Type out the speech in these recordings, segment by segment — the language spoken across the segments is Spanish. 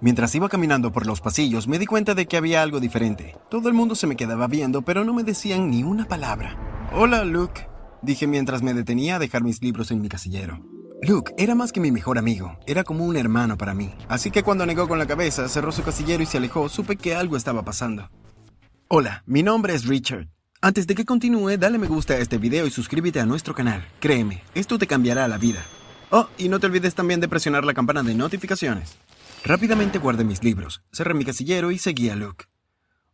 Mientras iba caminando por los pasillos, me di cuenta de que había algo diferente. Todo el mundo se me quedaba viendo, pero no me decían ni una palabra. Hola, Luke, dije mientras me detenía a dejar mis libros en mi casillero. Luke era más que mi mejor amigo, era como un hermano para mí. Así que cuando negó con la cabeza, cerró su casillero y se alejó, supe que algo estaba pasando. Hola, mi nombre es Richard. Antes de que continúe, dale me gusta a este video y suscríbete a nuestro canal. Créeme, esto te cambiará la vida. Oh, y no te olvides también de presionar la campana de notificaciones. Rápidamente guardé mis libros, cerré mi casillero y seguí a Luke.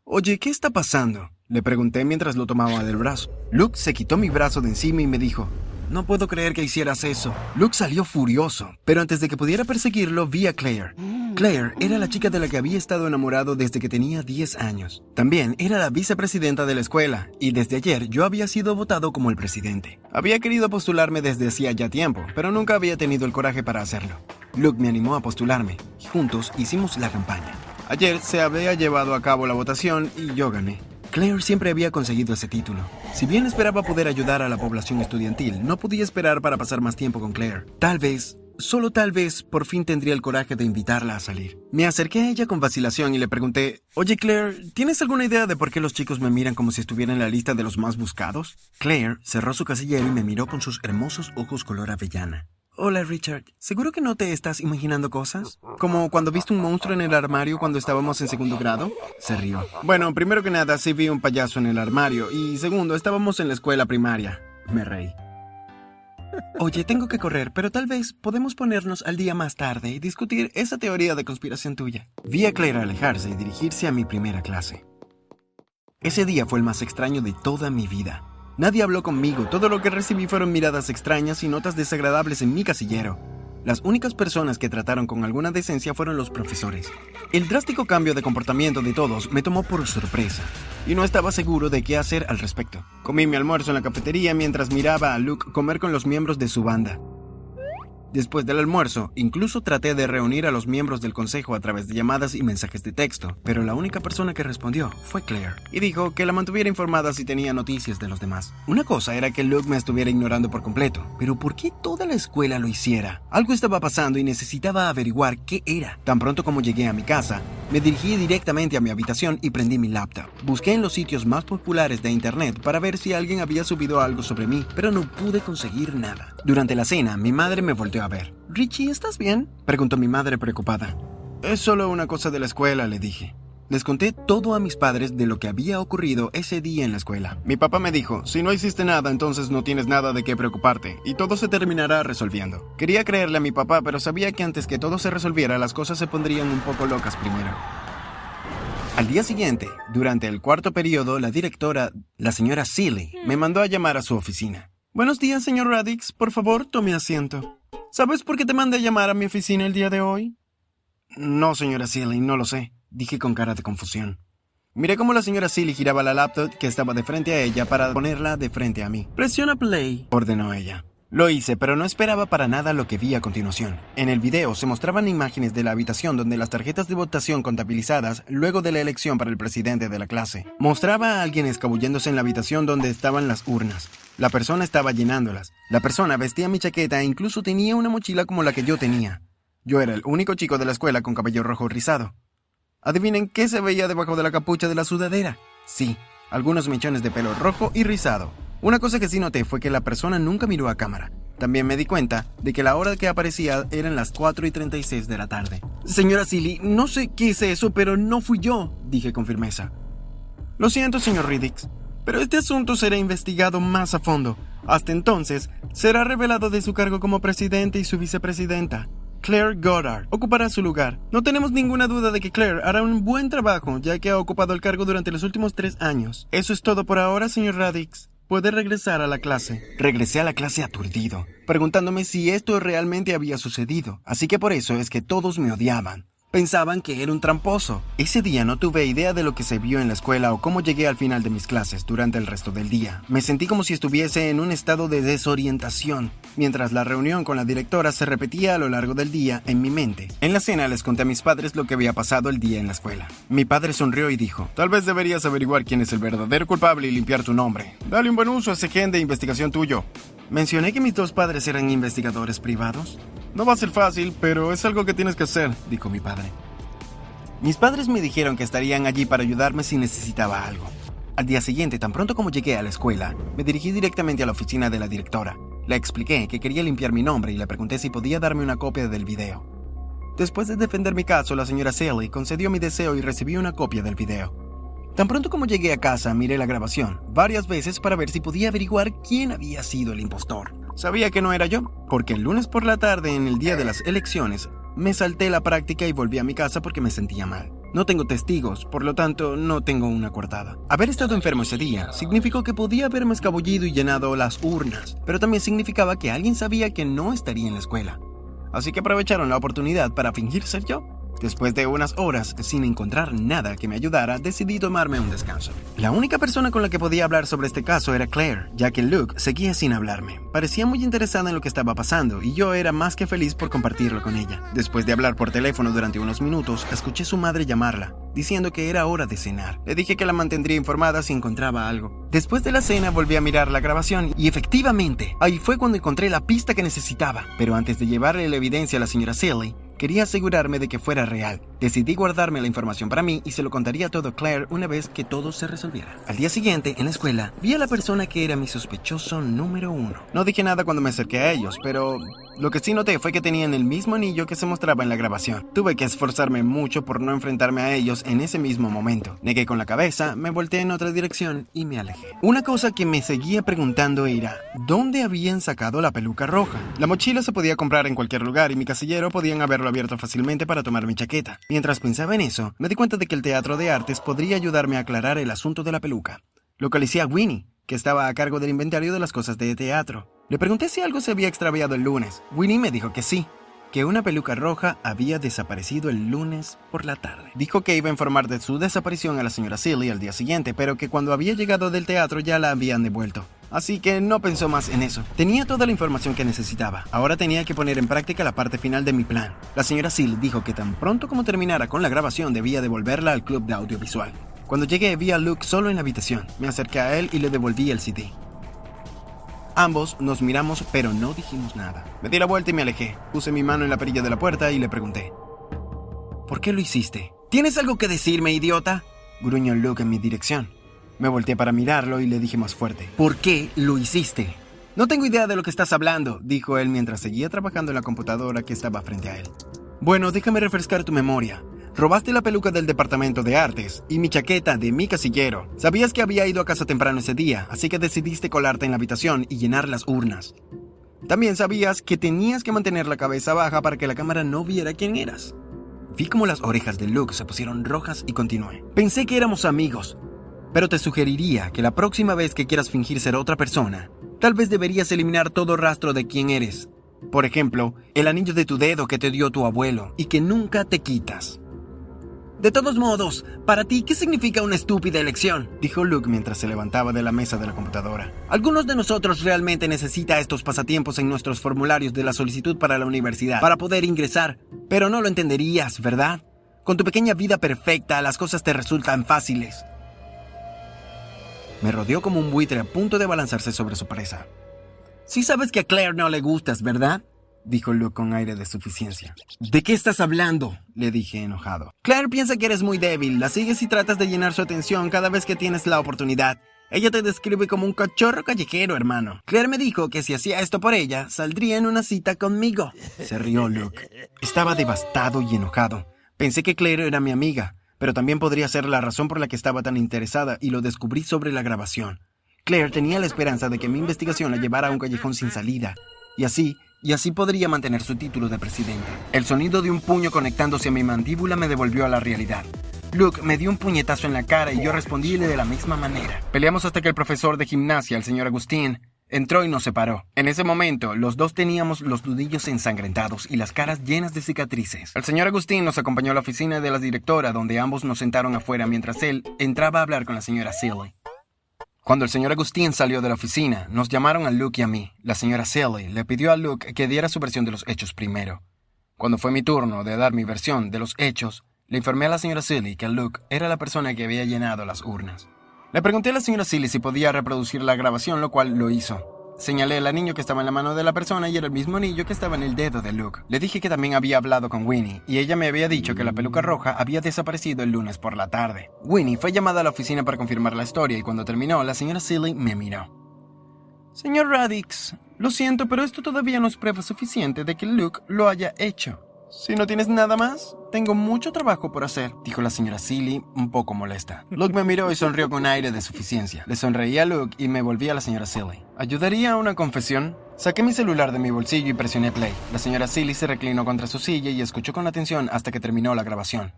Oye, ¿qué está pasando? Le pregunté mientras lo tomaba del brazo. Luke se quitó mi brazo de encima y me dijo, no puedo creer que hicieras eso. Luke salió furioso, pero antes de que pudiera perseguirlo vi a Claire. Claire era la chica de la que había estado enamorado desde que tenía 10 años. También era la vicepresidenta de la escuela, y desde ayer yo había sido votado como el presidente. Había querido postularme desde hacía ya tiempo, pero nunca había tenido el coraje para hacerlo. Luke me animó a postularme, y juntos hicimos la campaña. Ayer se había llevado a cabo la votación y yo gané. Claire siempre había conseguido ese título. Si bien esperaba poder ayudar a la población estudiantil, no podía esperar para pasar más tiempo con Claire. Tal vez, solo tal vez, por fin tendría el coraje de invitarla a salir. Me acerqué a ella con vacilación y le pregunté, Oye Claire, ¿tienes alguna idea de por qué los chicos me miran como si estuviera en la lista de los más buscados? Claire cerró su casillero y me miró con sus hermosos ojos color avellana. Hola Richard, ¿seguro que no te estás imaginando cosas? ¿Como cuando viste un monstruo en el armario cuando estábamos en segundo grado? Se rió. Bueno, primero que nada sí vi un payaso en el armario y segundo, estábamos en la escuela primaria. Me reí. Oye, tengo que correr, pero tal vez podemos ponernos al día más tarde y discutir esa teoría de conspiración tuya. Vi a Claire alejarse y dirigirse a mi primera clase. Ese día fue el más extraño de toda mi vida. Nadie habló conmigo, todo lo que recibí fueron miradas extrañas y notas desagradables en mi casillero. Las únicas personas que trataron con alguna decencia fueron los profesores. El drástico cambio de comportamiento de todos me tomó por sorpresa, y no estaba seguro de qué hacer al respecto. Comí mi almuerzo en la cafetería mientras miraba a Luke comer con los miembros de su banda. Después del almuerzo, incluso traté de reunir a los miembros del consejo a través de llamadas y mensajes de texto, pero la única persona que respondió fue Claire, y dijo que la mantuviera informada si tenía noticias de los demás. Una cosa era que Luke me estuviera ignorando por completo, pero ¿por qué toda la escuela lo hiciera? Algo estaba pasando y necesitaba averiguar qué era. Tan pronto como llegué a mi casa, me dirigí directamente a mi habitación y prendí mi laptop. Busqué en los sitios más populares de internet para ver si alguien había subido algo sobre mí, pero no pude conseguir nada. Durante la cena, mi madre me volteó a ver. Richie, ¿estás bien? preguntó mi madre preocupada. Es solo una cosa de la escuela, le dije. Les conté todo a mis padres de lo que había ocurrido ese día en la escuela. Mi papá me dijo, si no hiciste nada, entonces no tienes nada de qué preocuparte, y todo se terminará resolviendo. Quería creerle a mi papá, pero sabía que antes que todo se resolviera, las cosas se pondrían un poco locas primero. Al día siguiente, durante el cuarto periodo, la directora, la señora Seeley, me mandó a llamar a su oficina. Buenos días, señor Radix. Por favor, tome asiento. ¿Sabes por qué te mandé a llamar a mi oficina el día de hoy? No, señora Seeley, no lo sé, dije con cara de confusión. Miré cómo la señora Seeley giraba la laptop que estaba de frente a ella para ponerla de frente a mí. Presiona play, ordenó ella. Lo hice, pero no esperaba para nada lo que vi a continuación. En el video se mostraban imágenes de la habitación donde las tarjetas de votación contabilizadas luego de la elección para el presidente de la clase. Mostraba a alguien escabulléndose en la habitación donde estaban las urnas. La persona estaba llenándolas. La persona vestía mi chaqueta e incluso tenía una mochila como la que yo tenía. Yo era el único chico de la escuela con cabello rojo rizado. Adivinen qué se veía debajo de la capucha de la sudadera. Sí, algunos mechones de pelo rojo y rizado. Una cosa que sí noté fue que la persona nunca miró a cámara. También me di cuenta de que la hora que aparecía eran las 4 y 36 de la tarde. Señora Silly, no sé qué es eso, pero no fui yo, dije con firmeza. Lo siento, señor Riddix, pero este asunto será investigado más a fondo. Hasta entonces, será revelado de su cargo como presidente y su vicepresidenta. Claire Goddard ocupará su lugar. No tenemos ninguna duda de que Claire hará un buen trabajo, ya que ha ocupado el cargo durante los últimos tres años. Eso es todo por ahora, señor Radix. Puede regresar a la clase. Regresé a la clase aturdido, preguntándome si esto realmente había sucedido. Así que por eso es que todos me odiaban. Pensaban que era un tramposo. Ese día no tuve idea de lo que se vio en la escuela o cómo llegué al final de mis clases durante el resto del día. Me sentí como si estuviese en un estado de desorientación, mientras la reunión con la directora se repetía a lo largo del día en mi mente. En la cena les conté a mis padres lo que había pasado el día en la escuela. Mi padre sonrió y dijo, tal vez deberías averiguar quién es el verdadero culpable y limpiar tu nombre. Dale un buen uso a ese gen de investigación tuyo. ¿Mencioné que mis dos padres eran investigadores privados? No va a ser fácil, pero es algo que tienes que hacer, dijo mi padre. Mis padres me dijeron que estarían allí para ayudarme si necesitaba algo. Al día siguiente, tan pronto como llegué a la escuela, me dirigí directamente a la oficina de la directora. Le expliqué que quería limpiar mi nombre y le pregunté si podía darme una copia del video. Después de defender mi caso, la señora Sally concedió mi deseo y recibí una copia del video. Tan pronto como llegué a casa, miré la grabación varias veces para ver si podía averiguar quién había sido el impostor. Sabía que no era yo, porque el lunes por la tarde, en el día de las elecciones, me salté la práctica y volví a mi casa porque me sentía mal. No tengo testigos, por lo tanto no tengo una coartada. Haber estado enfermo ese día significó que podía haberme escabullido y llenado las urnas, pero también significaba que alguien sabía que no estaría en la escuela. Así que aprovecharon la oportunidad para fingir ser yo. Después de unas horas sin encontrar nada que me ayudara, decidí tomarme un descanso. La única persona con la que podía hablar sobre este caso era Claire, ya que Luke seguía sin hablarme. Parecía muy interesada en lo que estaba pasando y yo era más que feliz por compartirlo con ella. Después de hablar por teléfono durante unos minutos, escuché su madre llamarla, diciendo que era hora de cenar. Le dije que la mantendría informada si encontraba algo. Después de la cena volví a mirar la grabación y efectivamente, ahí fue cuando encontré la pista que necesitaba. Pero antes de llevarle la evidencia a la señora Silly, Quería asegurarme de que fuera real. Decidí guardarme la información para mí y se lo contaría todo a Claire una vez que todo se resolviera. Al día siguiente, en la escuela, vi a la persona que era mi sospechoso número uno. No dije nada cuando me acerqué a ellos, pero lo que sí noté fue que tenían el mismo anillo que se mostraba en la grabación. Tuve que esforzarme mucho por no enfrentarme a ellos en ese mismo momento. Negué con la cabeza, me volteé en otra dirección y me alejé. Una cosa que me seguía preguntando era, ¿dónde habían sacado la peluca roja? La mochila se podía comprar en cualquier lugar y mi casillero podían haberlo abierto fácilmente para tomar mi chaqueta. Mientras pensaba en eso, me di cuenta de que el teatro de artes podría ayudarme a aclarar el asunto de la peluca. Localicé a Winnie, que estaba a cargo del inventario de las cosas de teatro. Le pregunté si algo se había extraviado el lunes. Winnie me dijo que sí, que una peluca roja había desaparecido el lunes por la tarde. Dijo que iba a informar de su desaparición a la señora Silly al día siguiente, pero que cuando había llegado del teatro ya la habían devuelto. Así que no pensó más en eso. Tenía toda la información que necesitaba. Ahora tenía que poner en práctica la parte final de mi plan. La señora Silly dijo que tan pronto como terminara con la grabación debía devolverla al club de audiovisual. Cuando llegué vi a Luke solo en la habitación. Me acerqué a él y le devolví el CD. Ambos nos miramos pero no dijimos nada. Me di la vuelta y me alejé. Puse mi mano en la perilla de la puerta y le pregunté. ¿Por qué lo hiciste? ¿Tienes algo que decirme, idiota? Gruñó Luke en mi dirección. Me volteé para mirarlo y le dije más fuerte. ¿Por qué lo hiciste? No tengo idea de lo que estás hablando, dijo él mientras seguía trabajando en la computadora que estaba frente a él. Bueno, déjame refrescar tu memoria. Robaste la peluca del departamento de artes y mi chaqueta de mi casillero. Sabías que había ido a casa temprano ese día, así que decidiste colarte en la habitación y llenar las urnas. También sabías que tenías que mantener la cabeza baja para que la cámara no viera quién eras. Vi como las orejas de Luke se pusieron rojas y continué. Pensé que éramos amigos, pero te sugeriría que la próxima vez que quieras fingir ser otra persona, tal vez deberías eliminar todo rastro de quién eres. Por ejemplo, el anillo de tu dedo que te dio tu abuelo y que nunca te quitas. De todos modos, para ti, ¿qué significa una estúpida elección? Dijo Luke mientras se levantaba de la mesa de la computadora. Algunos de nosotros realmente necesita estos pasatiempos en nuestros formularios de la solicitud para la universidad para poder ingresar, pero no lo entenderías, ¿verdad? Con tu pequeña vida perfecta, las cosas te resultan fáciles. Me rodeó como un buitre a punto de balanzarse sobre su presa. Sí sabes que a Claire no le gustas, ¿verdad? Dijo Luke con aire de suficiencia. ¿De qué estás hablando? le dije enojado. Claire piensa que eres muy débil, la sigues y tratas de llenar su atención cada vez que tienes la oportunidad. Ella te describe como un cachorro callejero, hermano. Claire me dijo que si hacía esto por ella, saldría en una cita conmigo. Se rió Luke. Estaba devastado y enojado. Pensé que Claire era mi amiga, pero también podría ser la razón por la que estaba tan interesada y lo descubrí sobre la grabación. Claire tenía la esperanza de que mi investigación la llevara a un callejón sin salida, y así y así podría mantener su título de presidente. El sonido de un puño conectándose a mi mandíbula me devolvió a la realidad. Luke me dio un puñetazo en la cara y yo respondíle de la misma manera. Peleamos hasta que el profesor de gimnasia, el señor Agustín, entró y nos separó. En ese momento, los dos teníamos los nudillos ensangrentados y las caras llenas de cicatrices. El señor Agustín nos acompañó a la oficina de la directora, donde ambos nos sentaron afuera mientras él entraba a hablar con la señora Silly. Cuando el señor Agustín salió de la oficina, nos llamaron a Luke y a mí. La señora Sally le pidió a Luke que diera su versión de los hechos primero. Cuando fue mi turno de dar mi versión de los hechos, le informé a la señora Silly que Luke era la persona que había llenado las urnas. Le pregunté a la señora Silly si podía reproducir la grabación, lo cual lo hizo. Señalé el anillo que estaba en la mano de la persona y era el mismo anillo que estaba en el dedo de Luke. Le dije que también había hablado con Winnie y ella me había dicho que la peluca roja había desaparecido el lunes por la tarde. Winnie fue llamada a la oficina para confirmar la historia y cuando terminó, la señora Silly me miró. Señor Radix, lo siento, pero esto todavía no es prueba suficiente de que Luke lo haya hecho. Si no tienes nada más, tengo mucho trabajo por hacer, dijo la señora Silly, un poco molesta. Luke me miró y sonrió con aire de suficiencia. Le sonreí a Luke y me volví a la señora Silly. ¿Ayudaría a una confesión? Saqué mi celular de mi bolsillo y presioné play. La señora Silly se reclinó contra su silla y escuchó con atención hasta que terminó la grabación.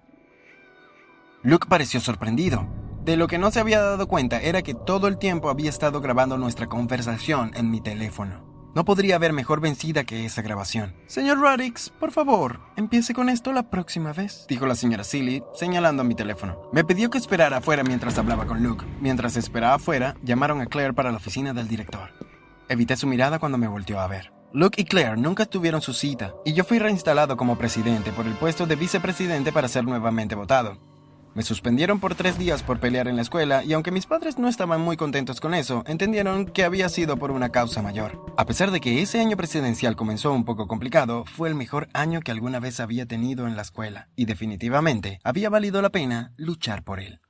Luke pareció sorprendido. De lo que no se había dado cuenta era que todo el tiempo había estado grabando nuestra conversación en mi teléfono. No podría haber mejor vencida que esa grabación. Señor Radix, por favor, empiece con esto la próxima vez, dijo la señora Silly, señalando a mi teléfono. Me pidió que esperara afuera mientras hablaba con Luke. Mientras esperaba afuera, llamaron a Claire para la oficina del director. Evité su mirada cuando me volteó a ver. Luke y Claire nunca tuvieron su cita, y yo fui reinstalado como presidente por el puesto de vicepresidente para ser nuevamente votado. Me suspendieron por tres días por pelear en la escuela y aunque mis padres no estaban muy contentos con eso, entendieron que había sido por una causa mayor. A pesar de que ese año presidencial comenzó un poco complicado, fue el mejor año que alguna vez había tenido en la escuela y definitivamente había valido la pena luchar por él.